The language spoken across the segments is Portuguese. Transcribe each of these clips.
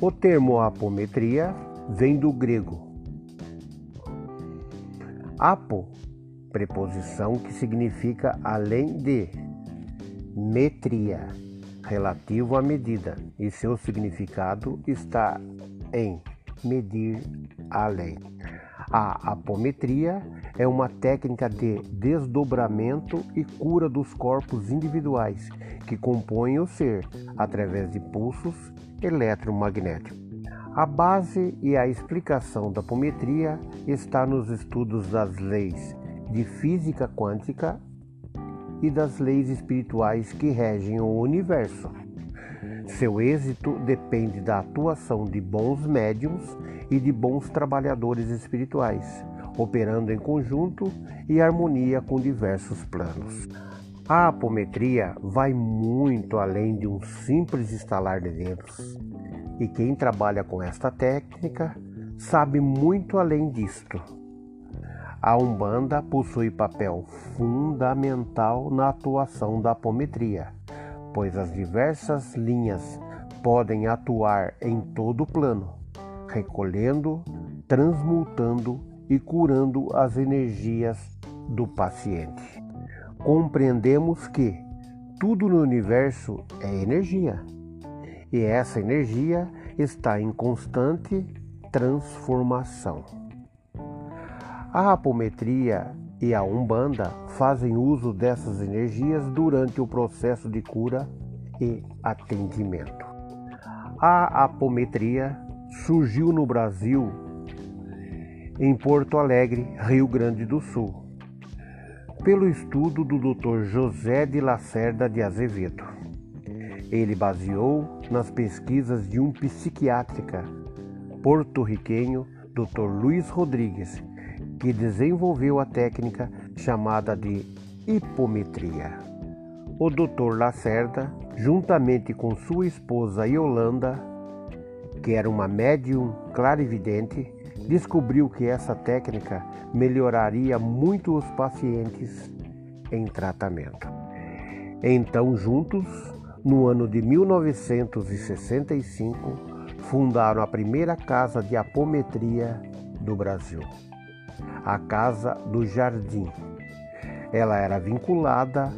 O termo apometria vem do grego. Apo, preposição que significa além de, metria, relativo à medida, e seu significado está em medir além. A apometria é uma técnica de desdobramento e cura dos corpos individuais que compõem o ser através de pulsos eletromagnéticos. A base e a explicação da apometria está nos estudos das leis de física quântica e das leis espirituais que regem o universo. Seu êxito depende da atuação de bons médiums e de bons trabalhadores espirituais, operando em conjunto e harmonia com diversos planos. A apometria vai muito além de um simples estalar de dedos, e quem trabalha com esta técnica sabe muito além disto. A Umbanda possui papel fundamental na atuação da apometria, pois as diversas linhas podem atuar em todo o plano, recolhendo, transmutando e curando as energias do paciente. Compreendemos que tudo no universo é energia e essa energia está em constante transformação. A apometria e a Umbanda fazem uso dessas energias durante o processo de cura e atendimento. A apometria surgiu no Brasil em Porto Alegre, Rio Grande do Sul, pelo estudo do Dr. José de Lacerda de Azevedo. Ele baseou nas pesquisas de um psiquiátrica porto-riquenho, Dr. Luiz Rodrigues, que desenvolveu a técnica chamada de hipometria. O Dr. Lacerda, juntamente com sua esposa Yolanda, que era uma médium clarividente, descobriu que essa técnica melhoraria muito os pacientes em tratamento. Então, juntos, no ano de 1965, fundaram a primeira casa de apometria do Brasil a Casa do Jardim. Ela era vinculada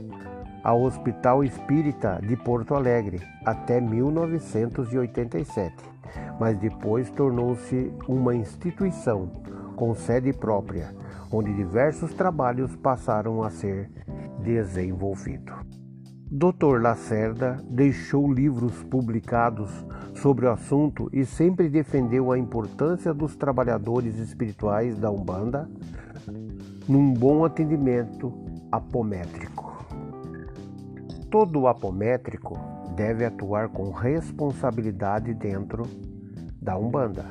ao Hospital Espírita de Porto Alegre até 1987, mas depois tornou-se uma instituição com sede própria, onde diversos trabalhos passaram a ser desenvolvidos. Dr. Lacerda deixou livros publicados sobre o assunto e sempre defendeu a importância dos trabalhadores espirituais da Umbanda num bom atendimento apométrico. Todo apométrico deve atuar com responsabilidade dentro da Umbanda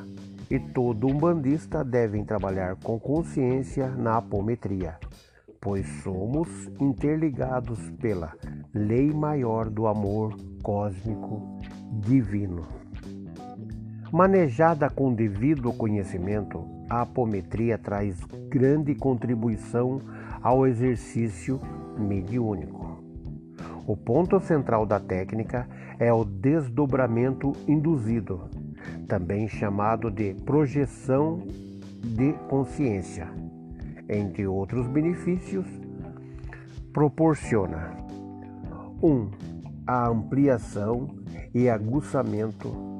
e todo umbandista deve trabalhar com consciência na apometria pois somos interligados pela lei maior do amor cósmico divino. Manejada com devido conhecimento, a apometria traz grande contribuição ao exercício mediúnico. O ponto central da técnica é o desdobramento induzido, também chamado de projeção de consciência entre outros benefícios, proporciona 1. Um, a ampliação e aguçamento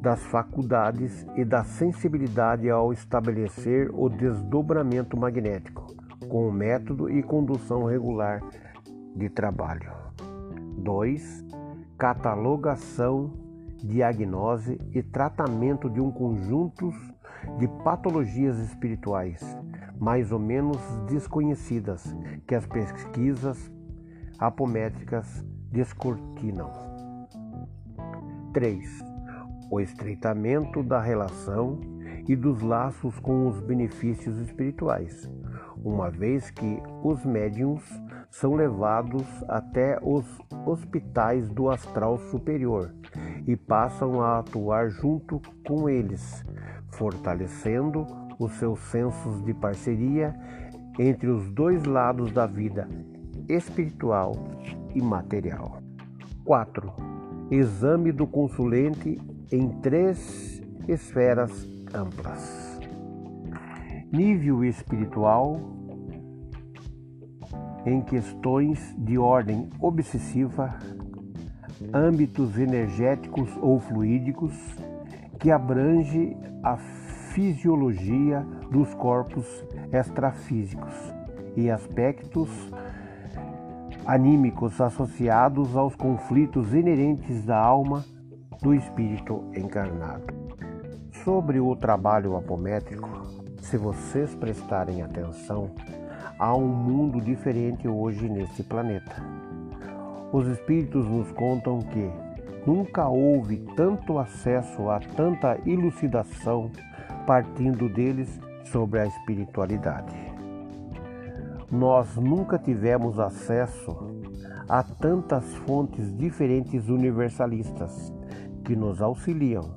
das faculdades e da sensibilidade ao estabelecer o desdobramento magnético, com o método e condução regular de trabalho. 2. Catalogação, diagnose e tratamento de um conjunto de patologias espirituais, mais ou menos desconhecidas, que as pesquisas apométricas descortinam. 3. O estreitamento da relação e dos laços com os benefícios espirituais, uma vez que os médiums são levados até os hospitais do astral superior e passam a atuar junto com eles, fortalecendo os seus sensos de parceria entre os dois lados da vida, espiritual e material. 4. Exame do consulente em três esferas amplas: nível espiritual, em questões de ordem obsessiva, âmbitos energéticos ou fluídicos, que abrange a fisiologia dos corpos extrafísicos e aspectos anímicos associados aos conflitos inerentes da alma do espírito encarnado. Sobre o trabalho apométrico, se vocês prestarem atenção, há um mundo diferente hoje neste planeta. Os espíritos nos contam que nunca houve tanto acesso a tanta elucidação partindo deles sobre a espiritualidade. Nós nunca tivemos acesso a tantas fontes diferentes universalistas que nos auxiliam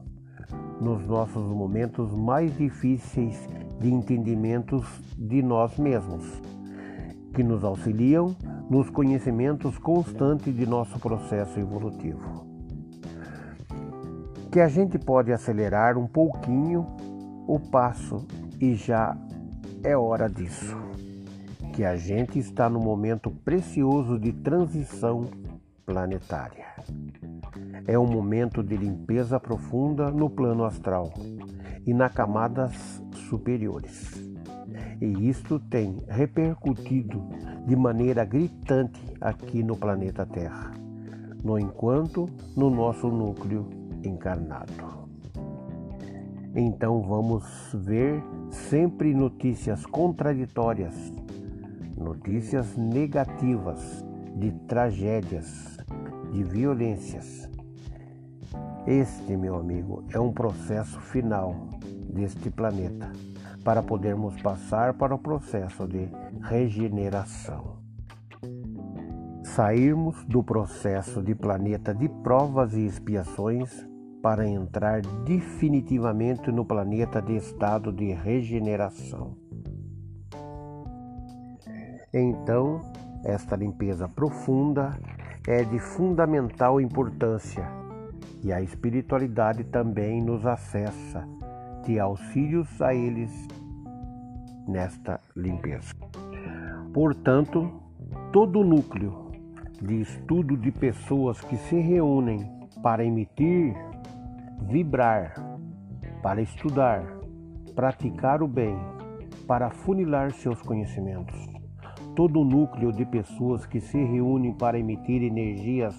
nos nossos momentos mais difíceis de entendimentos de nós mesmos, que nos auxiliam nos conhecimentos constantes de nosso processo evolutivo. Que a gente pode acelerar um pouquinho o passo e já é hora disso. Que a gente está no momento precioso de transição planetária. É um momento de limpeza profunda no plano astral e nas camadas superiores. E isto tem repercutido de maneira gritante aqui no planeta Terra, no enquanto no nosso núcleo encarnado. Então vamos ver sempre notícias contraditórias, notícias negativas de tragédias, de violências. Este, meu amigo, é um processo final deste planeta para podermos passar para o processo de regeneração. Sairmos do processo de planeta de provas e expiações para entrar definitivamente no planeta de estado de regeneração. Então, esta limpeza profunda é de fundamental importância e a espiritualidade também nos acessa de auxílios a eles nesta limpeza. Portanto, todo o núcleo de estudo de pessoas que se reúnem para emitir vibrar, para estudar, praticar o bem, para funilar seus conhecimentos. Todo o núcleo de pessoas que se reúnem para emitir energias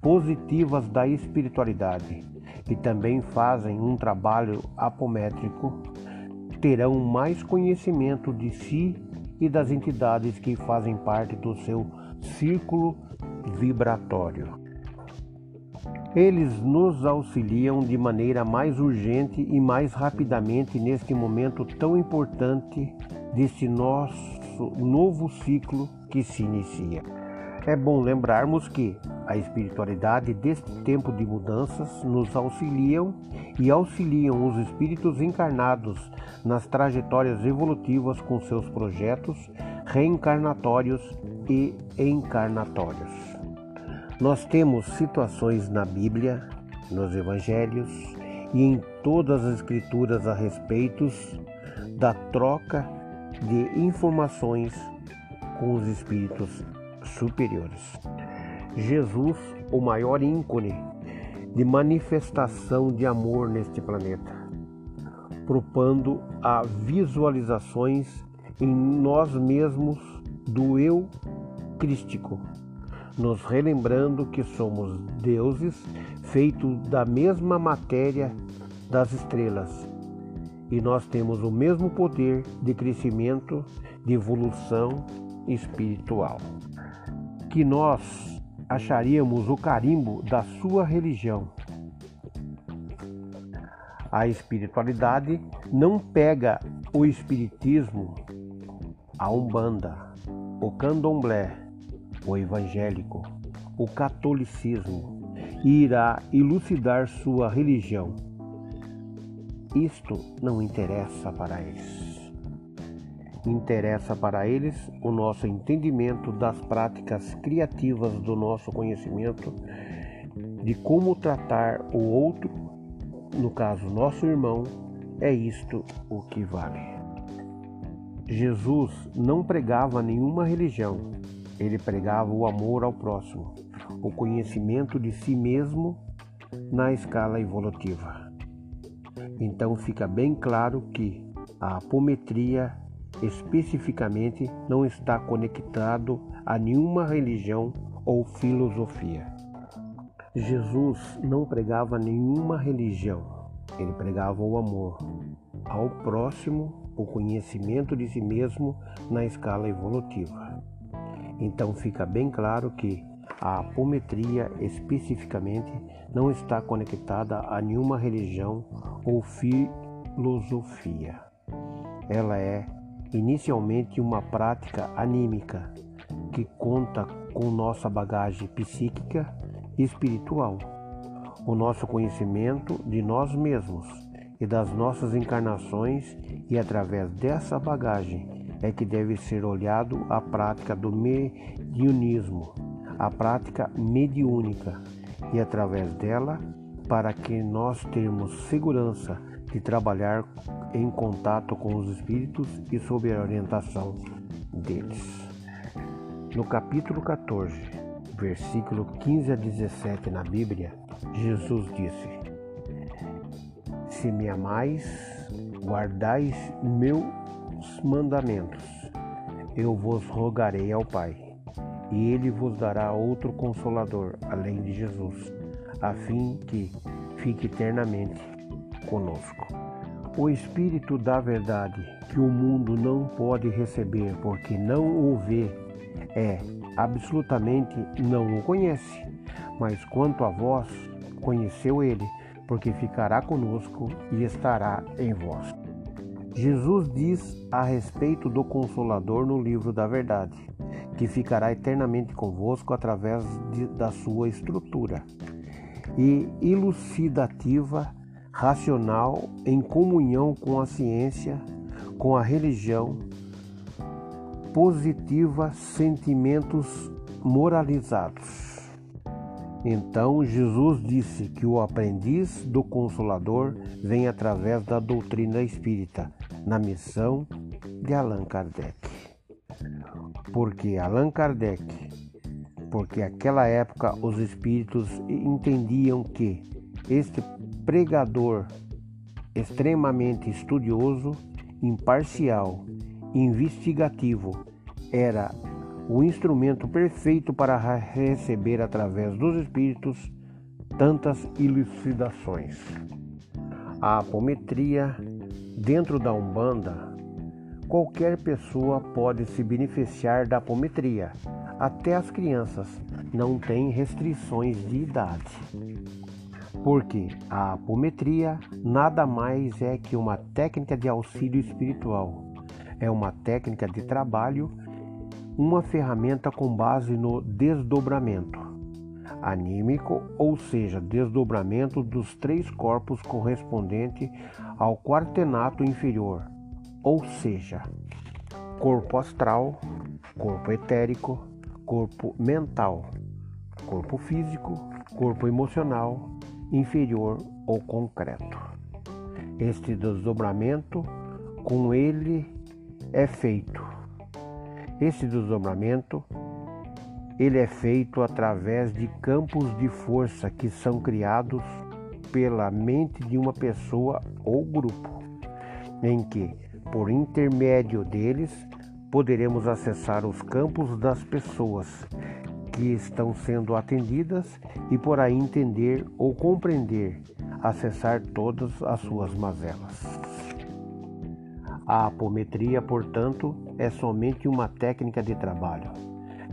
positivas da espiritualidade e também fazem um trabalho apométrico terão mais conhecimento de si e das entidades que fazem parte do seu círculo vibratório. Eles nos auxiliam de maneira mais urgente e mais rapidamente neste momento tão importante deste nosso novo ciclo que se inicia. É bom lembrarmos que a espiritualidade deste tempo de mudanças nos auxiliam e auxiliam os espíritos encarnados nas trajetórias evolutivas com seus projetos reencarnatórios e encarnatórios. Nós temos situações na Bíblia, nos Evangelhos e em todas as Escrituras a respeito da troca de informações com os espíritos superiores. Jesus, o maior ícone de manifestação de amor neste planeta, propondo a visualizações em nós mesmos do eu crístico, nos relembrando que somos deuses feitos da mesma matéria das estrelas e nós temos o mesmo poder de crescimento, de evolução espiritual. Que nós acharíamos o carimbo da sua religião. A espiritualidade não pega o espiritismo, a umbanda, o candomblé, o evangélico, o catolicismo e irá elucidar sua religião. Isto não interessa para eles. Interessa para eles o nosso entendimento das práticas criativas do nosso conhecimento, de como tratar o outro, no caso, nosso irmão, é isto o que vale. Jesus não pregava nenhuma religião, ele pregava o amor ao próximo, o conhecimento de si mesmo na escala evolutiva. Então fica bem claro que a apometria especificamente não está conectado a nenhuma religião ou filosofia. Jesus não pregava nenhuma religião, ele pregava o amor ao próximo, o conhecimento de si mesmo na escala evolutiva. Então fica bem claro que a apometria especificamente não está conectada a nenhuma religião ou filosofia. Ela é inicialmente uma prática anímica que conta com nossa bagagem psíquica e espiritual, o nosso conhecimento de nós mesmos e das nossas encarnações, e através dessa bagagem é que deve ser olhado a prática do mediunismo, a prática mediúnica, e através dela, para que nós tenhamos segurança de trabalhar em contato com os espíritos e sob a orientação deles. No capítulo 14, versículo 15 a 17 na Bíblia, Jesus disse: Se me amais, guardais meus mandamentos, eu vos rogarei ao Pai, e ele vos dará outro consolador, além de Jesus, a fim que fique eternamente conosco. O Espírito da Verdade, que o mundo não pode receber porque não o vê, é absolutamente não o conhece, mas quanto a vós, conheceu ele, porque ficará conosco e estará em vós. Jesus diz a respeito do Consolador no livro da Verdade, que ficará eternamente convosco através de, da sua estrutura e elucidativa racional em comunhão com a ciência, com a religião, positiva sentimentos moralizados. Então Jesus disse que o aprendiz do Consolador vem através da doutrina espírita, na missão de Allan Kardec. Porque Allan Kardec, porque naquela época os espíritos entendiam que este pregador extremamente estudioso, imparcial, investigativo, era o instrumento perfeito para receber através dos espíritos tantas elucidações. A apometria dentro da Umbanda, qualquer pessoa pode se beneficiar da apometria, até as crianças, não tem restrições de idade porque a apometria nada mais é que uma técnica de auxílio espiritual. É uma técnica de trabalho, uma ferramenta com base no desdobramento anímico, ou seja, desdobramento dos três corpos correspondente ao quartenato inferior, ou seja, corpo astral, corpo etérico, corpo mental, corpo físico, corpo emocional inferior ou concreto. Este desdobramento com ele é feito. Este desdobramento ele é feito através de campos de força que são criados pela mente de uma pessoa ou grupo, em que, por intermédio deles, poderemos acessar os campos das pessoas que estão sendo atendidas e por aí entender ou compreender, acessar todas as suas mazelas. A apometria, portanto, é somente uma técnica de trabalho.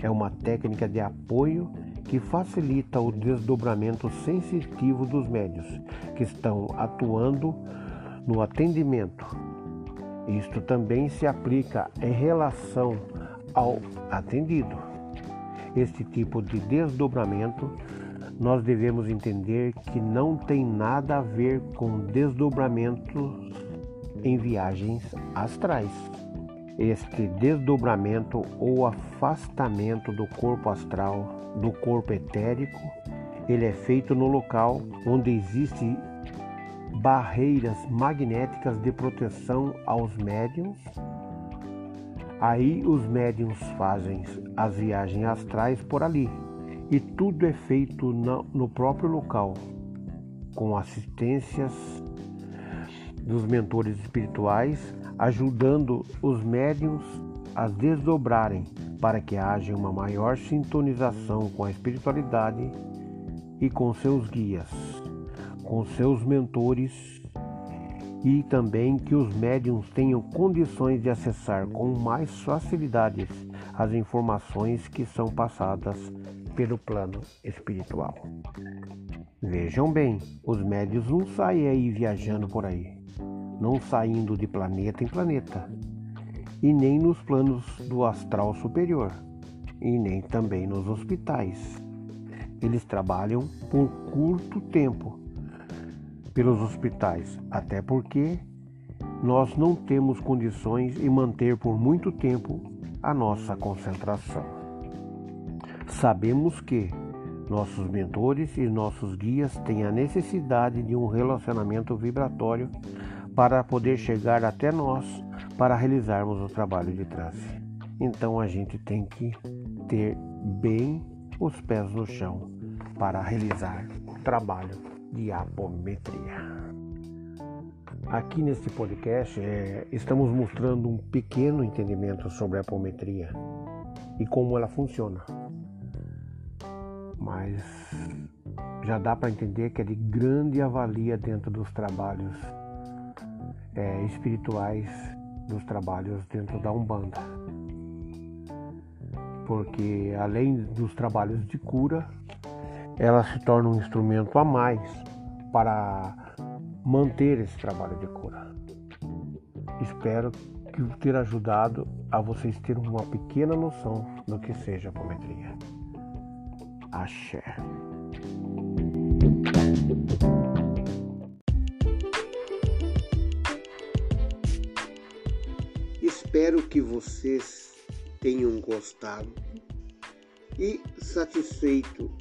É uma técnica de apoio que facilita o desdobramento sensitivo dos médios que estão atuando no atendimento. Isto também se aplica em relação ao atendido. Este tipo de desdobramento nós devemos entender que não tem nada a ver com desdobramentos em viagens astrais. Este desdobramento ou afastamento do corpo astral do corpo etérico, ele é feito no local onde existem barreiras magnéticas de proteção aos médiums. Aí os médiums fazem as viagens astrais por ali. E tudo é feito no próprio local, com assistências dos mentores espirituais, ajudando os médiums a desdobrarem para que haja uma maior sintonização com a espiritualidade e com seus guias, com seus mentores e também que os médiums tenham condições de acessar com mais facilidades as informações que são passadas pelo plano espiritual. Vejam bem, os médios não saem aí viajando por aí não saindo de planeta em planeta, e nem nos planos do astral superior, e nem também nos hospitais. Eles trabalham por curto tempo pelos hospitais, até porque nós não temos condições de manter por muito tempo a nossa concentração. Sabemos que nossos mentores e nossos guias têm a necessidade de um relacionamento vibratório para poder chegar até nós para realizarmos o trabalho de transe. Então a gente tem que ter bem os pés no chão para realizar o trabalho de apometria. Aqui neste podcast é, estamos mostrando um pequeno entendimento sobre a apometria e como ela funciona. Mas já dá para entender que é de grande avalia dentro dos trabalhos é, espirituais dos trabalhos dentro da Umbanda. Porque além dos trabalhos de cura, ela se torna um instrumento a mais para manter esse trabalho de cura. Espero que ter ajudado a vocês terem uma pequena noção do que seja apometria. Axé. Espero que vocês tenham gostado e satisfeito